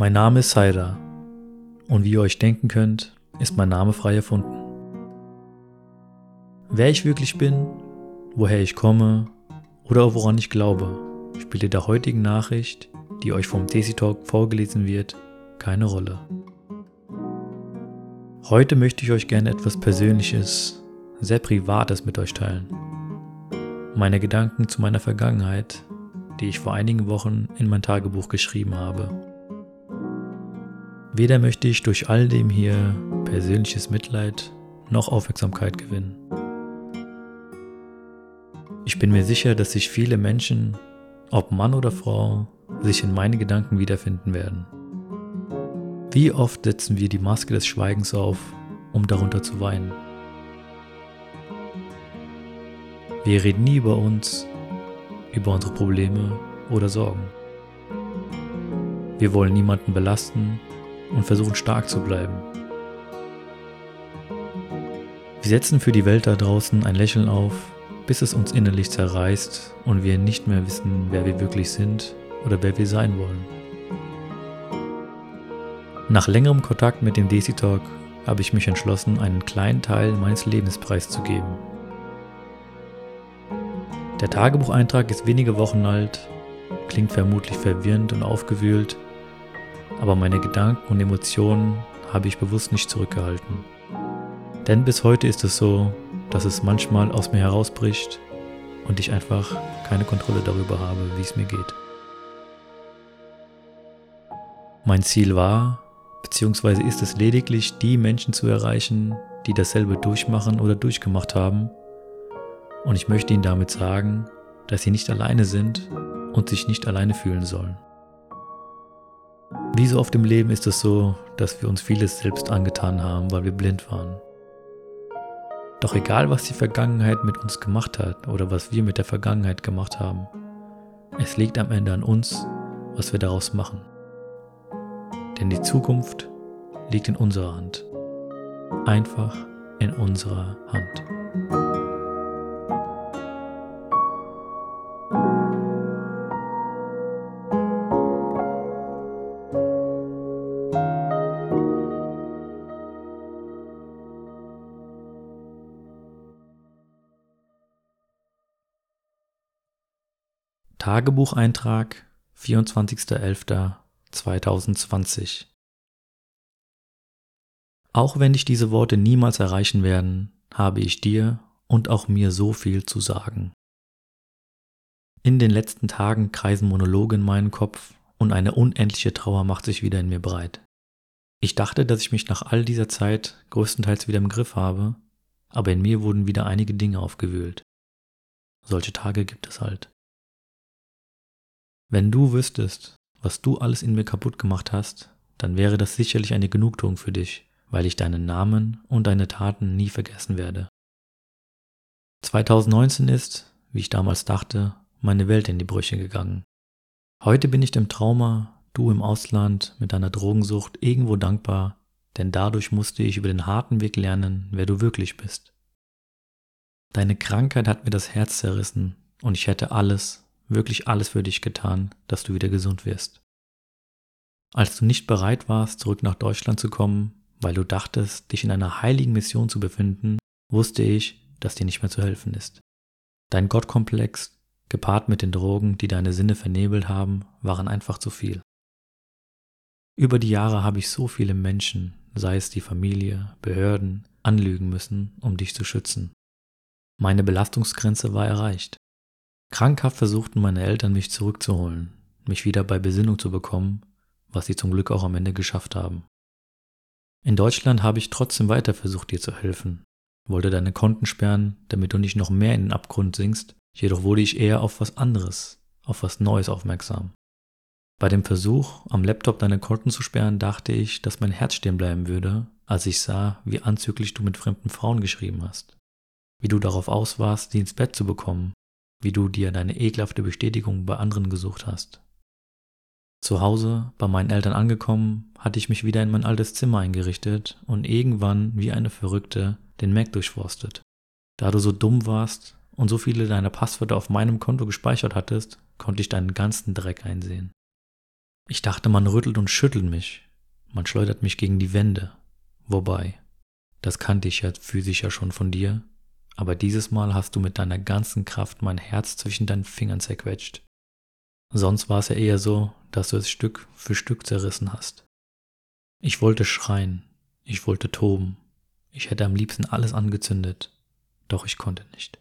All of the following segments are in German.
Mein Name ist Saida und wie ihr euch denken könnt, ist mein Name frei erfunden. Wer ich wirklich bin, woher ich komme oder woran ich glaube, spielt in der heutigen Nachricht, die euch vom Desi Talk vorgelesen wird, keine Rolle. Heute möchte ich euch gerne etwas Persönliches, sehr Privates mit euch teilen. Meine Gedanken zu meiner Vergangenheit, die ich vor einigen Wochen in mein Tagebuch geschrieben habe. Weder möchte ich durch all dem hier persönliches Mitleid noch Aufmerksamkeit gewinnen. Ich bin mir sicher, dass sich viele Menschen, ob Mann oder Frau, sich in meine Gedanken wiederfinden werden. Wie oft setzen wir die Maske des Schweigens auf, um darunter zu weinen? Wir reden nie über uns, über unsere Probleme oder Sorgen. Wir wollen niemanden belasten und versuchen stark zu bleiben. Wir setzen für die Welt da draußen ein Lächeln auf, bis es uns innerlich zerreißt und wir nicht mehr wissen, wer wir wirklich sind oder wer wir sein wollen. Nach längerem Kontakt mit dem Desi Talk habe ich mich entschlossen, einen kleinen Teil meines Lebens preiszugeben. Der Tagebucheintrag ist wenige Wochen alt, klingt vermutlich verwirrend und aufgewühlt, aber meine Gedanken und Emotionen habe ich bewusst nicht zurückgehalten. Denn bis heute ist es so, dass es manchmal aus mir herausbricht und ich einfach keine Kontrolle darüber habe, wie es mir geht. Mein Ziel war, beziehungsweise ist es lediglich, die Menschen zu erreichen, die dasselbe durchmachen oder durchgemacht haben. Und ich möchte ihnen damit sagen, dass sie nicht alleine sind und sich nicht alleine fühlen sollen. Wie so oft im Leben ist es so, dass wir uns vieles selbst angetan haben, weil wir blind waren. Doch egal, was die Vergangenheit mit uns gemacht hat oder was wir mit der Vergangenheit gemacht haben, es liegt am Ende an uns, was wir daraus machen. Denn die Zukunft liegt in unserer Hand. Einfach in unserer Hand. Tagebucheintrag 24.11.2020 Auch wenn dich diese Worte niemals erreichen werden, habe ich dir und auch mir so viel zu sagen. In den letzten Tagen kreisen Monologe in meinem Kopf und eine unendliche Trauer macht sich wieder in mir breit. Ich dachte, dass ich mich nach all dieser Zeit größtenteils wieder im Griff habe, aber in mir wurden wieder einige Dinge aufgewühlt. Solche Tage gibt es halt. Wenn du wüsstest, was du alles in mir kaputt gemacht hast, dann wäre das sicherlich eine Genugtuung für dich, weil ich deinen Namen und deine Taten nie vergessen werde. 2019 ist, wie ich damals dachte, meine Welt in die Brüche gegangen. Heute bin ich dem Trauma, du im Ausland mit deiner Drogensucht irgendwo dankbar, denn dadurch musste ich über den harten Weg lernen, wer du wirklich bist. Deine Krankheit hat mir das Herz zerrissen und ich hätte alles, wirklich alles für dich getan, dass du wieder gesund wirst. Als du nicht bereit warst, zurück nach Deutschland zu kommen, weil du dachtest, dich in einer heiligen Mission zu befinden, wusste ich, dass dir nicht mehr zu helfen ist. Dein Gottkomplex, gepaart mit den Drogen, die deine Sinne vernebelt haben, waren einfach zu viel. Über die Jahre habe ich so viele Menschen, sei es die Familie, Behörden, anlügen müssen, um dich zu schützen. Meine Belastungsgrenze war erreicht. Krankhaft versuchten meine Eltern mich zurückzuholen, mich wieder bei Besinnung zu bekommen, was sie zum Glück auch am Ende geschafft haben. In Deutschland habe ich trotzdem weiter versucht, dir zu helfen, wollte deine Konten sperren, damit du nicht noch mehr in den Abgrund sinkst, jedoch wurde ich eher auf was anderes, auf was Neues aufmerksam. Bei dem Versuch, am Laptop deine Konten zu sperren, dachte ich, dass mein Herz stehen bleiben würde, als ich sah, wie anzüglich du mit fremden Frauen geschrieben hast. Wie du darauf aus warst, sie ins Bett zu bekommen wie du dir deine ekelhafte Bestätigung bei anderen gesucht hast. Zu Hause, bei meinen Eltern angekommen, hatte ich mich wieder in mein altes Zimmer eingerichtet und irgendwann wie eine Verrückte den Mac durchforstet. Da du so dumm warst und so viele deiner Passwörter auf meinem Konto gespeichert hattest, konnte ich deinen ganzen Dreck einsehen. Ich dachte, man rüttelt und schüttelt mich, man schleudert mich gegen die Wände. Wobei, das kannte ich ja physisch ja schon von dir, aber dieses Mal hast du mit deiner ganzen Kraft mein Herz zwischen deinen Fingern zerquetscht. Sonst war es ja eher so, dass du es Stück für Stück zerrissen hast. Ich wollte schreien, ich wollte toben, ich hätte am liebsten alles angezündet, doch ich konnte nicht.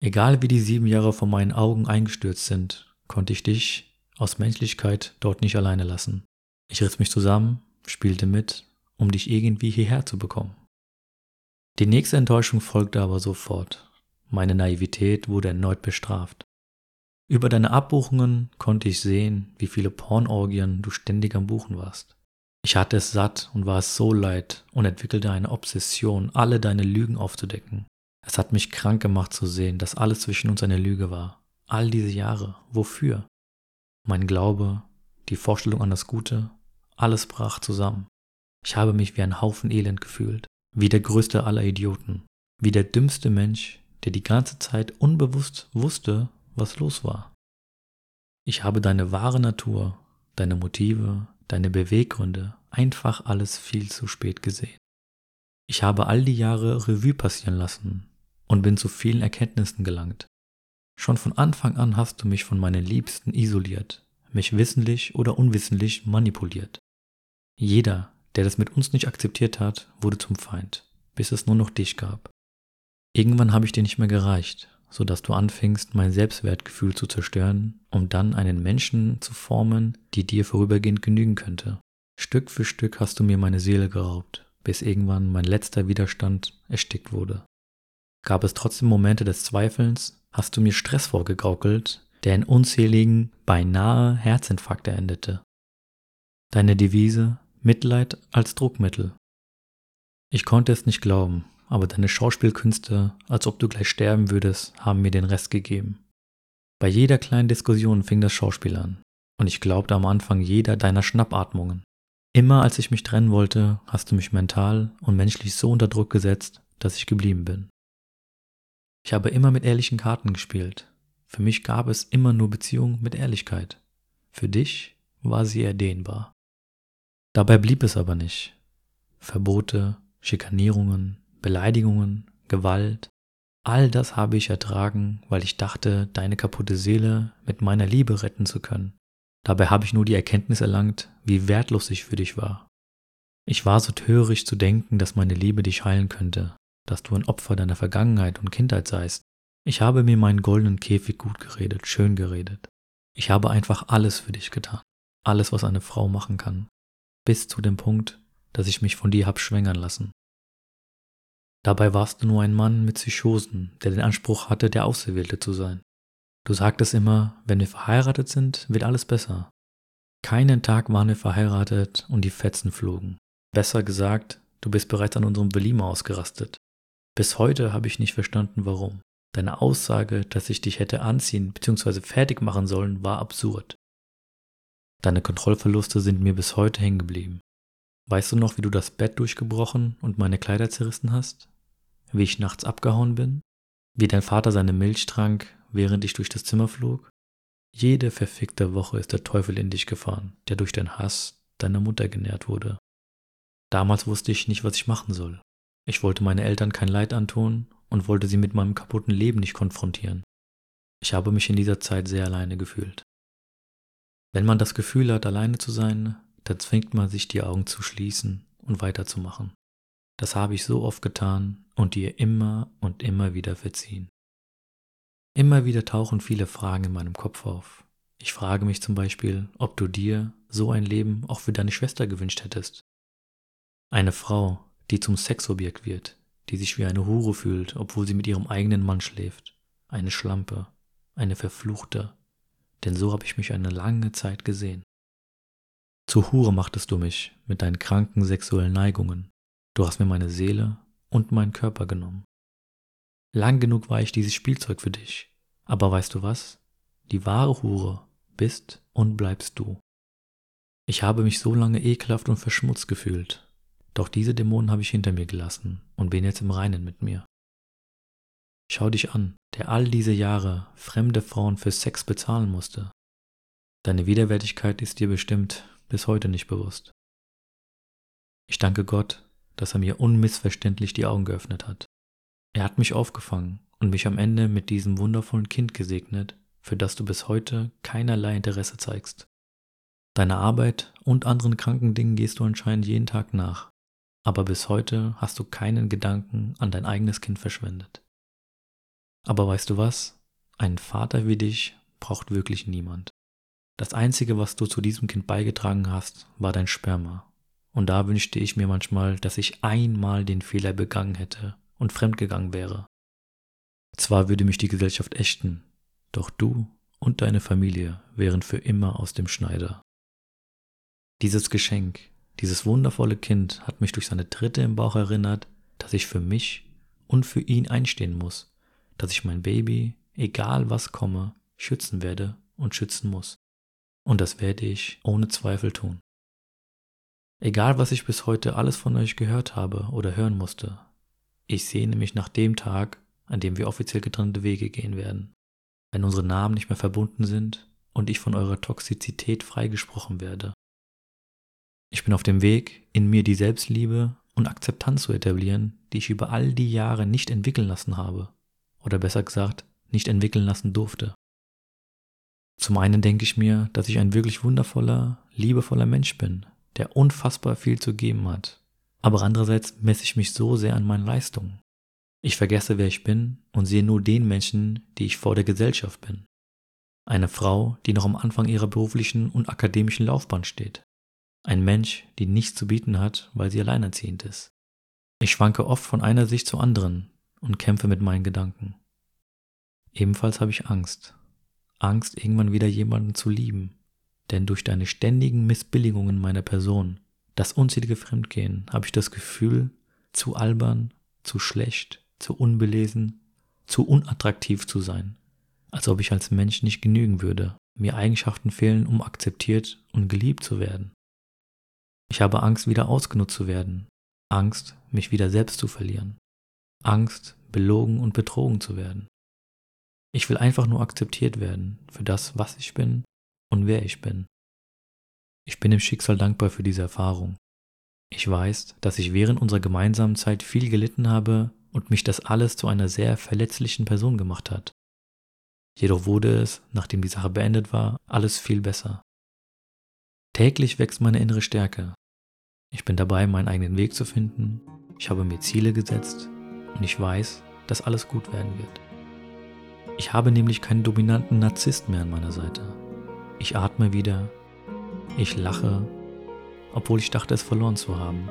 Egal wie die sieben Jahre vor meinen Augen eingestürzt sind, konnte ich dich aus Menschlichkeit dort nicht alleine lassen. Ich riss mich zusammen, spielte mit, um dich irgendwie hierher zu bekommen. Die nächste Enttäuschung folgte aber sofort. Meine Naivität wurde erneut bestraft. Über deine Abbuchungen konnte ich sehen, wie viele Pornorgien du ständig am Buchen warst. Ich hatte es satt und war es so leid und entwickelte eine Obsession, alle deine Lügen aufzudecken. Es hat mich krank gemacht zu sehen, dass alles zwischen uns eine Lüge war. All diese Jahre. Wofür? Mein Glaube, die Vorstellung an das Gute, alles brach zusammen. Ich habe mich wie ein Haufen Elend gefühlt, wie der größte aller Idioten, wie der dümmste Mensch, der die ganze Zeit unbewusst wusste, was los war. Ich habe deine wahre Natur, deine Motive, deine Beweggründe, einfach alles viel zu spät gesehen. Ich habe all die Jahre Revue passieren lassen und bin zu vielen Erkenntnissen gelangt. Schon von Anfang an hast du mich von meinen Liebsten isoliert, mich wissentlich oder unwissentlich manipuliert. Jeder, der das mit uns nicht akzeptiert hat, wurde zum Feind, bis es nur noch dich gab. Irgendwann habe ich dir nicht mehr gereicht, so dass du anfingst, mein Selbstwertgefühl zu zerstören, um dann einen Menschen zu formen, die dir vorübergehend genügen könnte. Stück für Stück hast du mir meine Seele geraubt, bis irgendwann mein letzter Widerstand erstickt wurde. Gab es trotzdem Momente des Zweifelns, hast du mir Stress vorgegaukelt, der in unzähligen, beinahe Herzinfarkte endete. Deine Devise Mitleid als Druckmittel. Ich konnte es nicht glauben, aber deine Schauspielkünste, als ob du gleich sterben würdest, haben mir den Rest gegeben. Bei jeder kleinen Diskussion fing das Schauspiel an, und ich glaubte am Anfang jeder deiner Schnappatmungen. Immer als ich mich trennen wollte, hast du mich mental und menschlich so unter Druck gesetzt, dass ich geblieben bin. Ich habe immer mit ehrlichen Karten gespielt. Für mich gab es immer nur Beziehung mit Ehrlichkeit. Für dich war sie erdehnbar. Dabei blieb es aber nicht. Verbote, Schikanierungen, Beleidigungen, Gewalt, all das habe ich ertragen, weil ich dachte, deine kaputte Seele mit meiner Liebe retten zu können. Dabei habe ich nur die Erkenntnis erlangt, wie wertlos ich für dich war. Ich war so töricht zu denken, dass meine Liebe dich heilen könnte, dass du ein Opfer deiner Vergangenheit und Kindheit seist. Ich habe mir meinen goldenen Käfig gut geredet, schön geredet. Ich habe einfach alles für dich getan. Alles, was eine Frau machen kann bis zu dem Punkt, dass ich mich von dir hab schwängern lassen. Dabei warst du nur ein Mann mit Psychosen, der den Anspruch hatte, der Auserwählte zu sein. Du sagtest immer, wenn wir verheiratet sind, wird alles besser. Keinen Tag waren wir verheiratet und die Fetzen flogen. Besser gesagt, du bist bereits an unserem Beliemer ausgerastet. Bis heute habe ich nicht verstanden, warum. Deine Aussage, dass ich dich hätte anziehen bzw. fertig machen sollen, war absurd. Deine Kontrollverluste sind mir bis heute hängen geblieben. Weißt du noch, wie du das Bett durchgebrochen und meine Kleider zerrissen hast? Wie ich nachts abgehauen bin? Wie dein Vater seine Milch trank, während ich durch das Zimmer flog? Jede verfickte Woche ist der Teufel in dich gefahren, der durch den Hass deiner Mutter genährt wurde. Damals wusste ich nicht, was ich machen soll. Ich wollte meine Eltern kein Leid antun und wollte sie mit meinem kaputten Leben nicht konfrontieren. Ich habe mich in dieser Zeit sehr alleine gefühlt. Wenn man das Gefühl hat, alleine zu sein, dann zwingt man sich die Augen zu schließen und weiterzumachen. Das habe ich so oft getan und dir immer und immer wieder verziehen. Immer wieder tauchen viele Fragen in meinem Kopf auf. Ich frage mich zum Beispiel, ob du dir so ein Leben auch für deine Schwester gewünscht hättest. Eine Frau, die zum Sexobjekt wird, die sich wie eine Hure fühlt, obwohl sie mit ihrem eigenen Mann schläft. Eine Schlampe, eine Verfluchte, denn so habe ich mich eine lange Zeit gesehen. Zur Hure machtest du mich mit deinen kranken sexuellen Neigungen. Du hast mir meine Seele und meinen Körper genommen. Lang genug war ich dieses Spielzeug für dich. Aber weißt du was? Die wahre Hure bist und bleibst du. Ich habe mich so lange ekelhaft und verschmutzt gefühlt. Doch diese Dämonen habe ich hinter mir gelassen und bin jetzt im Reinen mit mir. Schau dich an, der all diese Jahre fremde Frauen für Sex bezahlen musste. Deine Widerwärtigkeit ist dir bestimmt bis heute nicht bewusst. Ich danke Gott, dass er mir unmissverständlich die Augen geöffnet hat. Er hat mich aufgefangen und mich am Ende mit diesem wundervollen Kind gesegnet, für das du bis heute keinerlei Interesse zeigst. Deiner Arbeit und anderen kranken Dingen gehst du anscheinend jeden Tag nach, aber bis heute hast du keinen Gedanken an dein eigenes Kind verschwendet. Aber weißt du was? Einen Vater wie dich braucht wirklich niemand. Das Einzige, was du zu diesem Kind beigetragen hast, war dein Sperma. Und da wünschte ich mir manchmal, dass ich einmal den Fehler begangen hätte und fremdgegangen wäre. Zwar würde mich die Gesellschaft ächten, doch du und deine Familie wären für immer aus dem Schneider. Dieses Geschenk, dieses wundervolle Kind hat mich durch seine Tritte im Bauch erinnert, dass ich für mich und für ihn einstehen muss, dass ich mein Baby, egal was komme, schützen werde und schützen muss. Und das werde ich ohne Zweifel tun. Egal, was ich bis heute alles von euch gehört habe oder hören musste, ich sehne mich nach dem Tag, an dem wir offiziell getrennte Wege gehen werden, wenn unsere Namen nicht mehr verbunden sind und ich von eurer Toxizität freigesprochen werde. Ich bin auf dem Weg, in mir die Selbstliebe und Akzeptanz zu etablieren, die ich über all die Jahre nicht entwickeln lassen habe, oder besser gesagt, nicht entwickeln lassen durfte. Zum einen denke ich mir, dass ich ein wirklich wundervoller, liebevoller Mensch bin, der unfassbar viel zu geben hat. Aber andererseits messe ich mich so sehr an meinen Leistungen. Ich vergesse, wer ich bin und sehe nur den Menschen, die ich vor der Gesellschaft bin. Eine Frau, die noch am Anfang ihrer beruflichen und akademischen Laufbahn steht. Ein Mensch, die nichts zu bieten hat, weil sie alleinerziehend ist. Ich schwanke oft von einer Sicht zur anderen und kämpfe mit meinen Gedanken. Ebenfalls habe ich Angst. Angst, irgendwann wieder jemanden zu lieben. Denn durch deine ständigen Missbilligungen meiner Person, das unzählige Fremdgehen, habe ich das Gefühl, zu albern, zu schlecht, zu unbelesen, zu unattraktiv zu sein. Als ob ich als Mensch nicht genügen würde, mir Eigenschaften fehlen, um akzeptiert und geliebt zu werden. Ich habe Angst, wieder ausgenutzt zu werden, Angst, mich wieder selbst zu verlieren, Angst, belogen und betrogen zu werden. Ich will einfach nur akzeptiert werden für das, was ich bin und wer ich bin. Ich bin dem Schicksal dankbar für diese Erfahrung. Ich weiß, dass ich während unserer gemeinsamen Zeit viel gelitten habe und mich das alles zu einer sehr verletzlichen Person gemacht hat. Jedoch wurde es, nachdem die Sache beendet war, alles viel besser. Täglich wächst meine innere Stärke. Ich bin dabei, meinen eigenen Weg zu finden. Ich habe mir Ziele gesetzt und ich weiß, dass alles gut werden wird. Ich habe nämlich keinen dominanten Narzisst mehr an meiner Seite. Ich atme wieder. Ich lache, obwohl ich dachte, es verloren zu haben.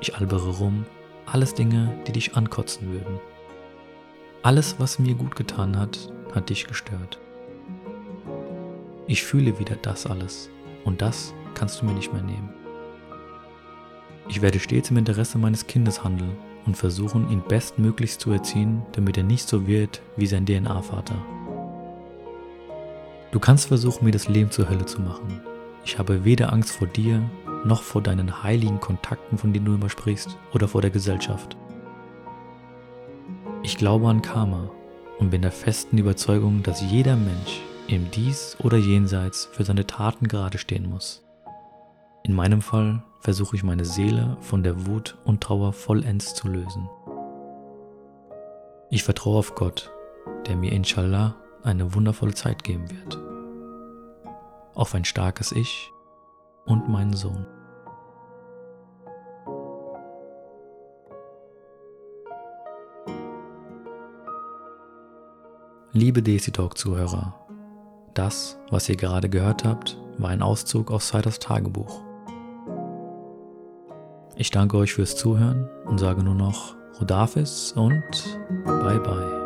Ich albere rum. Alles Dinge, die dich ankotzen würden. Alles, was mir gut getan hat, hat dich gestört. Ich fühle wieder das alles und das kannst du mir nicht mehr nehmen. Ich werde stets im Interesse meines Kindes handeln und versuchen, ihn bestmöglichst zu erziehen, damit er nicht so wird wie sein DNA-Vater. Du kannst versuchen, mir das Leben zur Hölle zu machen. Ich habe weder Angst vor dir, noch vor deinen heiligen Kontakten, von denen du immer sprichst, oder vor der Gesellschaft. Ich glaube an Karma und bin der festen Überzeugung, dass jeder Mensch im Dies oder Jenseits für seine Taten gerade stehen muss. In meinem Fall versuche ich meine Seele von der Wut und Trauer vollends zu lösen. Ich vertraue auf Gott, der mir inshallah eine wundervolle Zeit geben wird. Auf ein starkes Ich und meinen Sohn. Liebe Daisy Talk Zuhörer, das, was ihr gerade gehört habt, war ein Auszug aus Siders Tagebuch. Ich danke euch fürs Zuhören und sage nur noch Rodafis und bye bye.